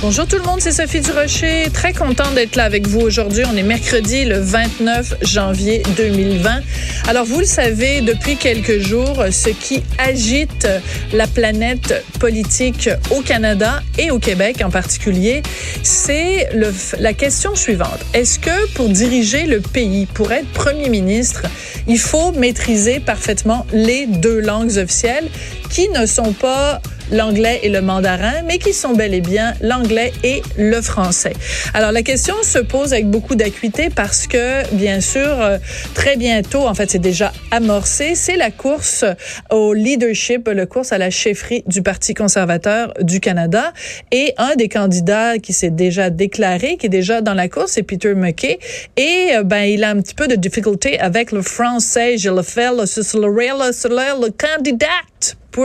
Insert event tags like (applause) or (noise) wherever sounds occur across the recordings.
Bonjour tout le monde, c'est Sophie Durocher. Très contente d'être là avec vous aujourd'hui. On est mercredi le 29 janvier 2020. Alors vous le savez, depuis quelques jours, ce qui agite la planète politique au Canada et au Québec en particulier, c'est la question suivante. Est-ce que pour diriger le pays, pour être premier ministre, il faut maîtriser parfaitement les deux langues officielles qui ne sont pas l'anglais et le mandarin, mais qui sont bel et bien l'anglais et le français. Alors la question se pose avec beaucoup d'acuité parce que, bien sûr, euh, très bientôt, en fait, c'est déjà amorcé, c'est la course au leadership, la course à la chefferie du Parti conservateur du Canada. Et un des candidats qui s'est déjà déclaré, qui est déjà dans la course, c'est Peter McKay. Et euh, ben, il a un petit peu de difficulté avec le français. Je le fais, le, le, le candidat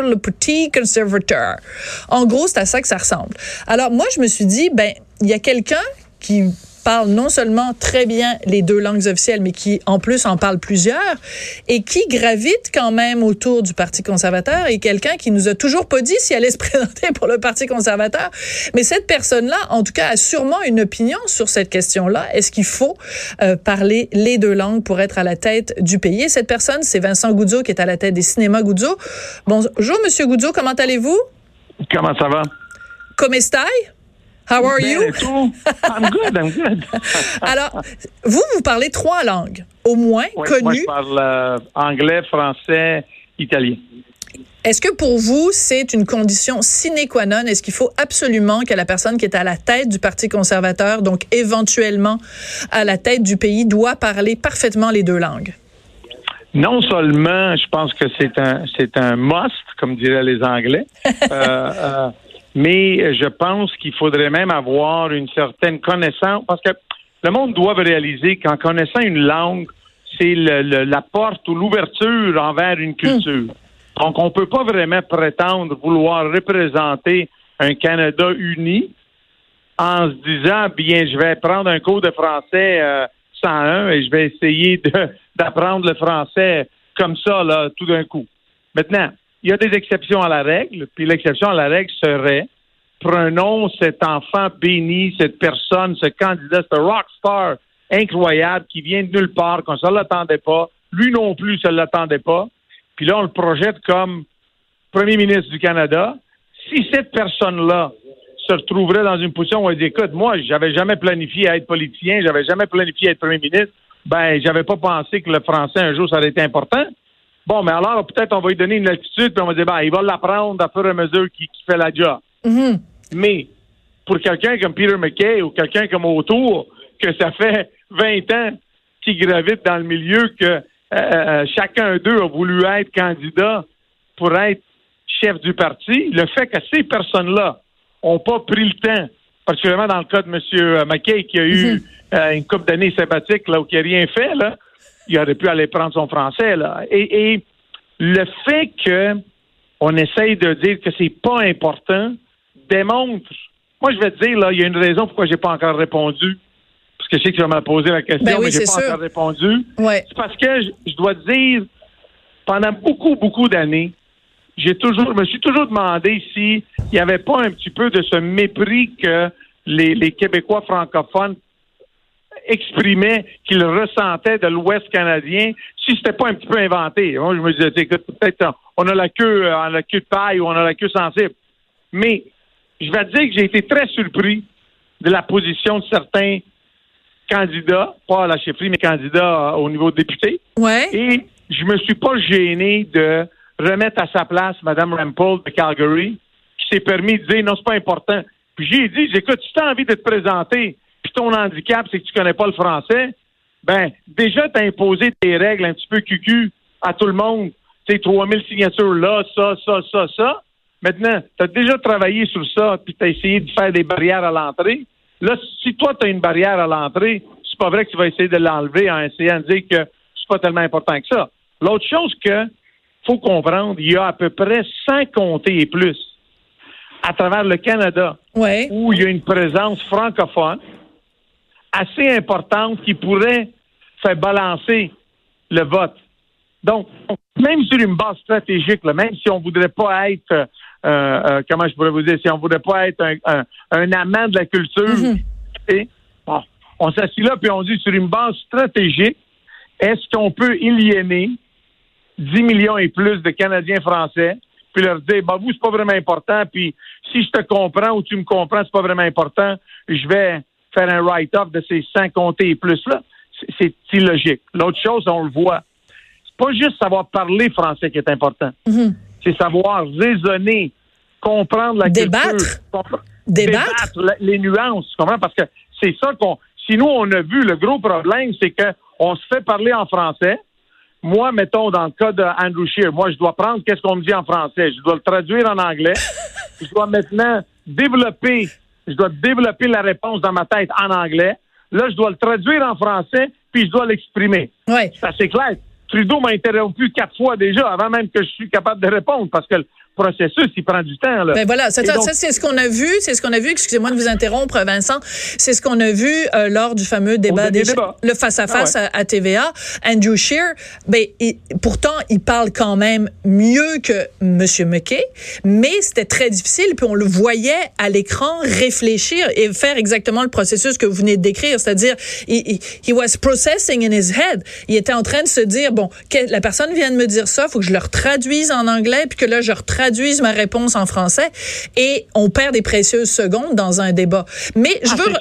le petit conservateur. En gros, c'est à ça que ça ressemble. Alors moi, je me suis dit, ben, il y a quelqu'un qui parle non seulement très bien les deux langues officielles, mais qui en plus en parle plusieurs, et qui gravite quand même autour du Parti conservateur, et quelqu'un qui nous a toujours pas dit s'il allait se (laughs) présenter pour le Parti conservateur. Mais cette personne-là, en tout cas, a sûrement une opinion sur cette question-là. Est-ce qu'il faut euh, parler les deux langues pour être à la tête du pays? Et cette personne, c'est Vincent Goudzo, qui est à la tête des cinémas Goudzo. Bonjour, Monsieur Goudzo, comment allez-vous? Comment ça va? Stai? How are you? I'm good, I'm good. (laughs) Alors, vous, vous parlez trois langues, au moins connues. Moi, je parle euh, anglais, français, italien. Est-ce que pour vous, c'est une condition sine qua non? Est-ce qu'il faut absolument que la personne qui est à la tête du Parti conservateur, donc éventuellement à la tête du pays, doit parler parfaitement les deux langues? Non seulement, je pense que c'est un c'est un must, comme diraient les Anglais, (laughs) euh, euh, mais je pense qu'il faudrait même avoir une certaine connaissance, parce que le monde doit réaliser qu'en connaissant une langue, c'est la porte ou l'ouverture envers une culture. Donc, on ne peut pas vraiment prétendre vouloir représenter un Canada uni en se disant, bien, je vais prendre un cours de français euh, 101 et je vais essayer (laughs) d'apprendre le français comme ça, là, tout d'un coup. Maintenant, il y a des exceptions à la règle, puis l'exception à la règle serait prenons cet enfant béni, cette personne, ce candidat, ce rockstar incroyable qui vient de nulle part, qu'on ne se l'attendait pas, lui non plus ne l'attendait pas, puis là on le projette comme premier ministre du Canada. Si cette personne-là se retrouverait dans une position où elle dit écoute, moi, j'avais jamais planifié à être politicien, j'avais jamais planifié à être premier ministre, ben, j'avais pas pensé que le français un jour ça aurait été important. Bon, mais alors, peut-être on va lui donner une altitude, puis on va dire, ben, il va l'apprendre à fur et à mesure qu'il fait la job. Mm-hmm. Mais pour quelqu'un comme Peter McKay ou quelqu'un comme Autour, que ça fait (laughs) 20 ans qu'il gravite dans le milieu, que euh, euh, chacun d'eux a voulu être candidat pour être chef du parti, le fait que ces personnes-là n'ont pas pris le temps, particulièrement dans le cas de M. McKay, qui a eu mm-hmm. euh, une couple d'années sabbatiques, là, où il n'a rien fait, là, il aurait pu aller prendre son français. Là. Et, le fait qu'on essaye de dire que c'est pas important démontre. Moi, je vais te dire, là, il y a une raison pourquoi j'ai pas encore répondu. Parce que je sais que tu vas me poser la question, ben mais j'ai pas encore répondu. Ouais. C'est parce que je, dois te dire, pendant beaucoup, beaucoup d'années, j'ai toujours, me suis toujours demandé s'il n'y avait pas un petit peu de ce mépris que les, les Québécois francophones exprimait qu'il ressentait de l'Ouest canadien, si c'était pas un petit peu inventé. Moi, je me disais, écoute, peut-être on a la queue euh, la queue de paille ou on a la queue sensible. Mais je vais te dire que j'ai été très surpris de la position de certains candidats, pas à la chefferie, mais candidats euh, au niveau de député. Ouais. Et je me suis pas gêné de remettre à sa place Mme Rampole de Calgary, qui s'est permis de dire non, c'est pas important. Puis j'ai dit, écoute, si tu as envie de te présenter ton handicap, c'est que tu connais pas le français, ben, déjà, tu as imposé tes règles un petit peu cucu à tout le monde. Tu sais, 3000 signatures là, ça, ça, ça, ça. Maintenant, tu as déjà travaillé sur ça, puis tu as essayé de faire des barrières à l'entrée. Là, si toi, tu as une barrière à l'entrée, c'est pas vrai que tu vas essayer de l'enlever en essayant de dire que c'est pas tellement important que ça. L'autre chose que faut comprendre, il y a à peu près 100 comtés et plus à travers le Canada Ouais. où il y a une présence francophone assez importante qui pourrait faire balancer le vote. Donc, même sur une base stratégique, là, même si on voudrait pas être, euh, euh, comment je pourrais vous dire, si on voudrait pas être un, un, un amant de la culture, et, bon, on s'assied là puis on dit sur une base stratégique, est-ce qu'on peut aliéner 10 millions et plus de Canadiens français, puis leur dire, bah vous, c'est pas vraiment important, puis si je te comprends ou tu me comprends, c'est pas vraiment important, je vais faire un write-off de ces 100 comtés et plus-là. C'est illogique. L'autre chose, on le voit, c'est pas juste savoir parler français qui est important. Mhm. C'est savoir raisonner, comprendre la Débattre? culture. compre- Débattre. la- les nuances, tu comprends? Parce que c'est ça qu'on. Si nous, on a vu, le gros problème, c'est que on se fait parler en français. Moi, mettons, dans le cas d'Andrew Shear, moi, je dois prendre qu'est-ce qu'on me dit en français. Je dois le traduire en anglais. (laughs) je dois maintenant développer, je dois développer la réponse dans ma tête en anglais. Là, je dois le traduire en français, puis je dois l'exprimer. Ouais. C'est assez clair. Trudeau m'a interrompu quatre fois déjà avant même que je suis capable de répondre parce que processus, il prend du temps. Là. Ben voilà, ça, donc- ça, c'est ce qu'on a vu, c'est ce qu'on a vu, excusez-moi de vous interrompre Vincent, c'est ce qu'on a vu euh, lors du fameux débat des le face à face Ah à, à TVA, Andrew Scheer, ben il- pourtant il parle quand même mieux que monsieur McKay, mais c'était très difficile puis on le voyait à l'écran réfléchir et faire exactement le processus que vous venez de décrire, c'est-à-dire il, il- he was processing in his head, il était en train de se dire bon, que- la personne vient de me dire ça, faut que je le retraduise en anglais puis que là je retraduise ma réponse en français et on perd des précieuses secondes dans un débat. Mais je Ah, veux.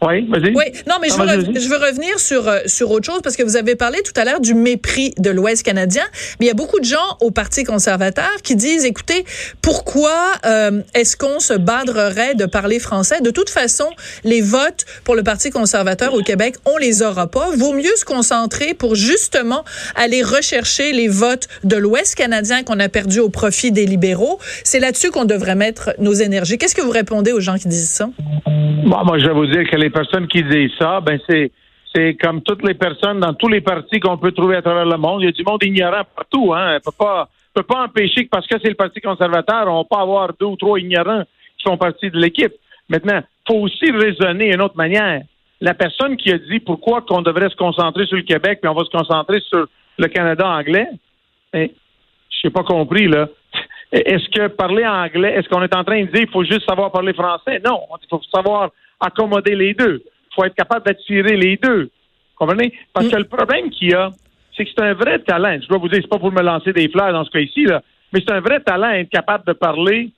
Oui, vas-y. oui, non, mais je Ah, veux, vas-y, rev- vas-y. je veux revenir sur euh, sur autre chose parce que vous avez parlé tout à l'heure du mépris de l'Ouest canadien, mais il y a beaucoup de gens au Parti conservateur qui disent, écoutez, pourquoi euh, est-ce qu'on se badrerait de parler français? De toute façon, les votes pour le Parti conservateur au Québec, on les aura pas. Vaut mieux se concentrer pour justement aller rechercher les votes de l'Ouest canadien qu'on a perdu au profit des libéraux. C'est là-dessus qu'on devrait mettre nos énergies. Qu'est-ce que vous répondez aux gens qui disent ça? Bon, moi, je vais vous dire que les personnes qui disent ça, ben c'est c'est comme toutes les personnes dans tous les partis qu'on peut trouver à travers le monde. Il y a du monde ignorant partout. Hein. On peut pas peut pas empêcher que parce que c'est le Parti conservateur, on peut avoir deux ou trois ignorants qui font partie de l'équipe. Maintenant, faut aussi raisonner d'une autre manière. La personne qui a dit pourquoi qu'on devrait se concentrer sur le Québec puis on va se concentrer sur le Canada anglais, eh, je n'ai pas compris, là. Est-ce que parler anglais, est-ce qu'on est en train de dire qu'il faut juste savoir parler français? Non, il faut savoir accommoder les deux. Il faut être capable d'attirer les deux. Comprenez? Parce que le problème qu'il y a, c'est que c'est un vrai talent. Je dois vous dire, c'est pas pour me lancer des fleurs dans ce cas-ci, là, mais c'est un vrai talent être capable de parler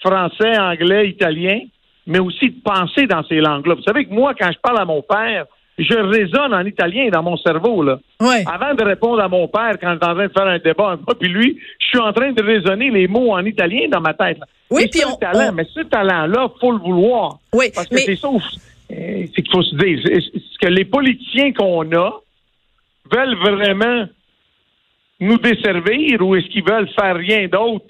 français, anglais, italien, mais aussi de penser dans ces langues-là. Vous savez que moi, quand je parle à mon père, je raisonne en italien dans mon cerveau, là. Ouais. Avant de répondre à mon père quand j'étais en train de faire un débat, moi puis lui, je suis en train de raisonner les mots en italien dans ma tête. là. Oui, puis c'est on- un talent, on- mais ce talent-là, faut le vouloir. Oui, Parce que mais c'est ça, euh, c'est qu'il faut se dire, c'est que les politiciens qu'on a veulent vraiment nous desservir ou est-ce qu'ils veulent faire rien d'autre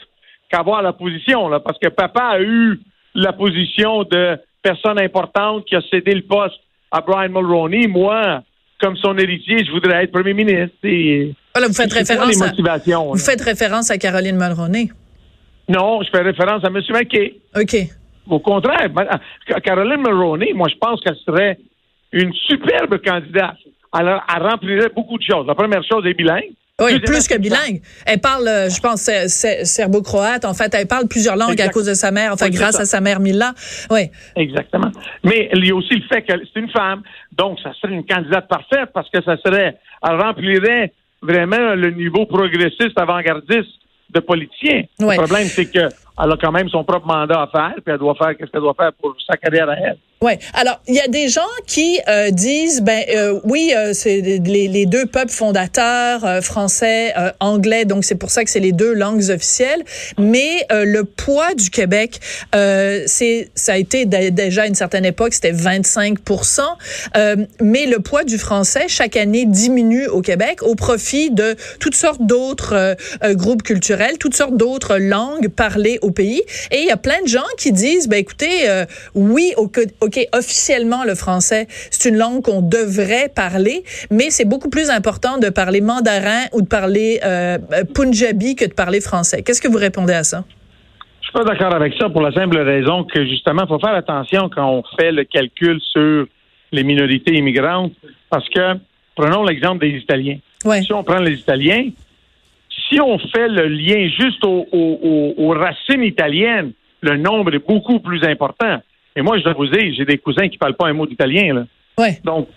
qu'avoir la position, là? Parce que papa a eu la position de personne importante qui a cédé le poste à Brian Mulroney. Moi, comme son héritier, je voudrais être premier ministre. Et, voilà, vous faites référence à, vous là? faites référence à Caroline Mulroney? Non, je fais référence à M. McKay. OK. Au contraire, Caroline Mulroney, moi, je pense qu'elle serait une superbe candidate. Elle, elle remplirait beaucoup de choses. La première chose est bilingue. Oui, plus que bilingue. Elle parle, euh, je pense, ser- ser- serbo-croate. En fait, elle parle plusieurs langues Exact. à cause de sa mère, enfin, Oui, grâce ça. à sa mère Mila. Oui. Exactement. Mais il y a aussi le fait que c'est une femme. Donc, ça serait une candidate parfaite parce que ça serait, elle remplirait vraiment le niveau progressiste, avant-gardiste de politicien. Ouais. Le problème, c'est qu'elle a quand même son propre mandat à faire, puis elle doit faire ce qu'elle doit faire pour sa carrière à elle. Ouais. Alors, il y a des gens qui euh, disent, ben euh, oui, euh, c'est les, les deux peuples fondateurs, euh, français, euh, anglais, donc c'est pour ça que c'est les deux langues officielles. Mais euh, le poids du Québec, c'est ça a été dé- déjà à une certaine époque, c'était 25% euh, Mais le poids du français chaque année diminue au Québec au profit de toutes sortes d'autres groupes culturels, toutes sortes d'autres langues parlées au pays. Et il y a plein de gens qui disent, ben écoutez, oui, au, au OK, officiellement, le français, c'est une langue qu'on devrait parler, mais c'est beaucoup plus important de parler mandarin ou de parler euh, punjabi que de parler français. Qu'est-ce que vous répondez à ça? Je suis pas d'accord avec ça pour la simple raison que, justement, il faut faire attention quand on fait le calcul sur les minorités immigrantes, parce que, prenons l'exemple des Italiens. Si on prend les Italiens, si on fait le lien juste aux, racines italiennes, le nombre est beaucoup plus important. Et moi, je dois vous dire, j'ai des cousins qui ne parlent pas un mot d'italien. Là. Ouais. Donc,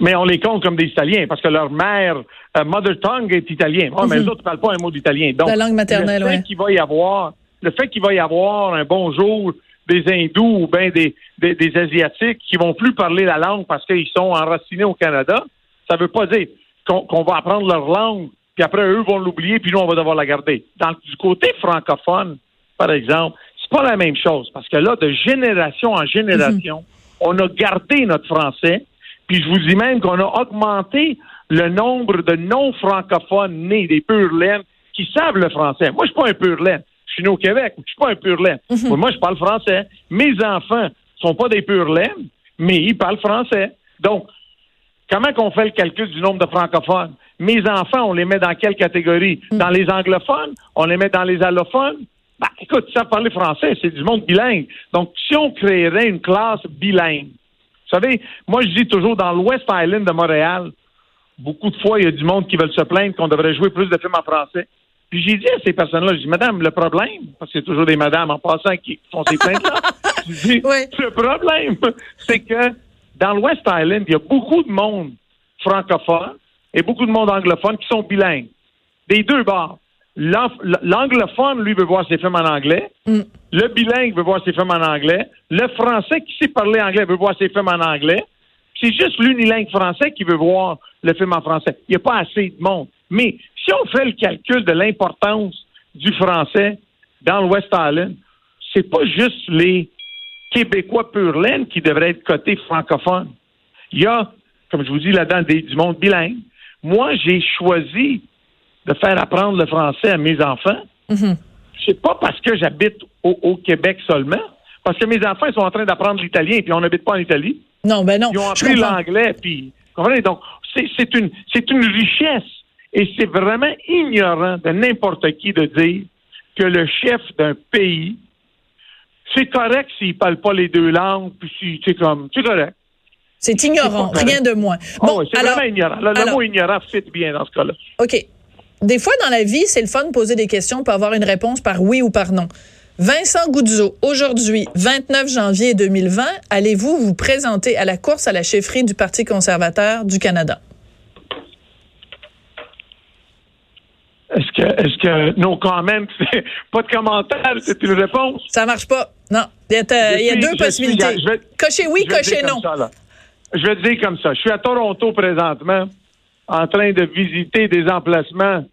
mais on les compte comme des Italiens parce que leur mère, euh, mother tongue est italien. mais mhm. les autres ne parlent pas un mot d'italien. Donc, la langue maternelle, le fait qu'il va y avoir, le fait qu'il va y avoir un bonjour des hindous ou bien des, des, asiatiques qui vont plus parler la langue parce qu'ils sont enracinés au Canada, ça ne veut pas dire qu'on va apprendre leur langue puis après, eux vont l'oublier, puis nous, on va devoir la garder. Dans, du côté francophone, par exemple, pas la même chose, parce que là, de génération en génération, mhm. on a gardé notre français, puis je vous dis même qu'on a augmenté le nombre de non-francophones nés, des pur qui savent le français. Moi, je suis pas un pur. Je suis né au Québec, je suis pas un pur. Mhm. Moi, je parle français. Mes enfants sont pas des pur mais ils parlent français. Donc, comment qu'on fait le calcul du nombre de francophones? Mes enfants, on les met dans quelle catégorie? Hmm. Dans les anglophones? On les met dans les allophones? Ben, écoute, ça parler français, c'est du monde bilingue. Donc, si on créerait une classe bilingue, vous savez, moi, je dis toujours dans l'West Island de Montréal, beaucoup de fois, il y a du monde qui veulent se plaindre qu'on devrait jouer plus de films en français. Puis j'ai dit à ces personnes-là, je dis, Madame, le problème, parce qu'il y a toujours des madames en passant qui font ces plaintes-là, (laughs) je dis, le problème, (laughs) c'est que dans l'West Island, il y a beaucoup de monde francophone et beaucoup de monde anglophone qui sont bilingues. Des deux bords. L'anglophone, lui, veut voir ses films en anglais. Mm. Le bilingue veut voir ses films en anglais. Le français qui sait parler anglais veut voir ses films en anglais. C'est juste l'unilingue français qui veut voir le film en français. Il n'y a pas assez de monde. Mais si on fait le calcul de l'importance du français dans le West Island, c'est pas juste les Québécois pur laine qui devraient être cotés francophones. Il y a, comme je vous dis là-dedans, du monde bilingue. Moi, j'ai choisi de faire apprendre le français à mes enfants. Mm C'est pas parce que j'habite au, Québec seulement, parce que mes enfants ils sont en train d'apprendre l'italien, puis on n'habite pas en Italie. Non, ben non. Ils ont appris l'anglais, puis comprenez? Donc c'est une c'est une richesse et c'est vraiment ignorant de n'importe qui de dire que le chef d'un pays c'est correct s'il parle pas les deux langues, puis si c'est comme c'est correct. C'est ignorant, rien de moins. Ah bon, c'est vraiment ignorant. Le, mot ignorant fit bien dans ce cas-là. OK. Des fois, dans la vie, c'est le fun de poser des questions pour avoir une réponse par oui ou par non. Vincent Goudzo, aujourd'hui, 29 janvier 2020, allez-vous vous présenter à la course à la chefferie du Parti conservateur du Canada? Est-ce que, est-ce que, non, quand même, (laughs) pas de commentaire, c'est une réponse? Ça marche pas. Non. Il y a, deux possibilités. cochez oui, cochez non je vais te dire comme ça. Je suis à Toronto présentement, en train de visiter des emplacements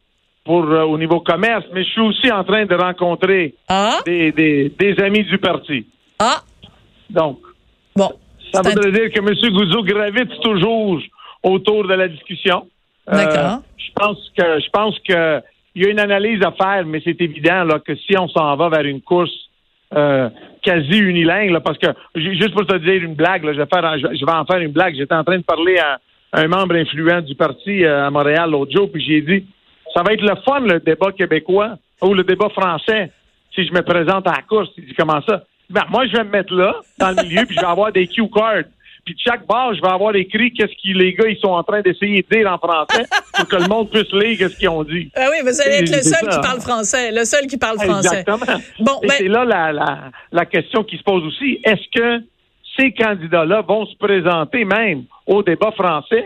pour euh, au niveau commerce, mais je suis aussi en train de rencontrer ah? des, des, amis du parti. Ah. Donc. Bon. Ça voudrait dire que M. Gouzeau gravite toujours autour de la discussion. Euh, D'accord. je pense que je pense que il y a une analyse à faire, mais c'est évident là, que si on s'en va vers une course euh, quasi unilingue, parce que juste pour te dire une blague, je, vais faire, je, vais en faire une blague. J'étais en train de parler à un membre influent du parti euh, à Montréal l'autre jour, puis j'ai dit ça va être le fun le débat québécois ou le débat français si je me présente à la course. Il dit comment ça? Ben, moi, je vais me mettre là, dans le milieu, (laughs) puis je vais avoir des cue cards. Puis de chaque base, je vais avoir écrit qu'est-ce que les gars ils sont en train d'essayer de dire en français pour que le monde puisse lire qu'est-ce qu'ils ont dit. Ah oui, vous allez être le seul qui parle français, le seul qui parle français. Exactement. Bon, ben... c'est là la, la, la question qui se pose aussi. Est-ce que ces candidats-là vont se présenter même au débat français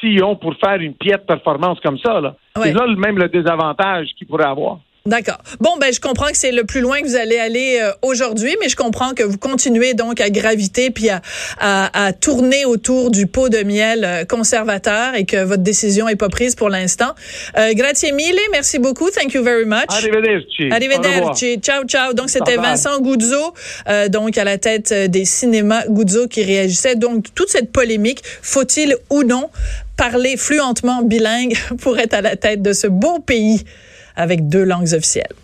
s'ils ont pour faire une piètre performance comme ça? Là. C'est là même le désavantage qu'ils pourraient avoir. D'accord. Bon, ben je comprends que c'est le plus loin que vous allez aller euh, aujourd'hui, mais je comprends que vous continuez donc à graviter puis à, à, tourner autour du pot de miel euh, conservateur et que votre décision est pas prise pour l'instant. Euh, grazie mille, merci beaucoup, thank you very much. Arrivederci. Arrivederci. Ciao, ciao. Donc c'était Vincent Guzzo, euh, donc à la tête des cinémas Guzzo qui réagissait. Donc toute cette polémique, faut-il ou non parler fluentement bilingue (laughs) pour être à la tête de ce beau pays? Avec deux langues officielles.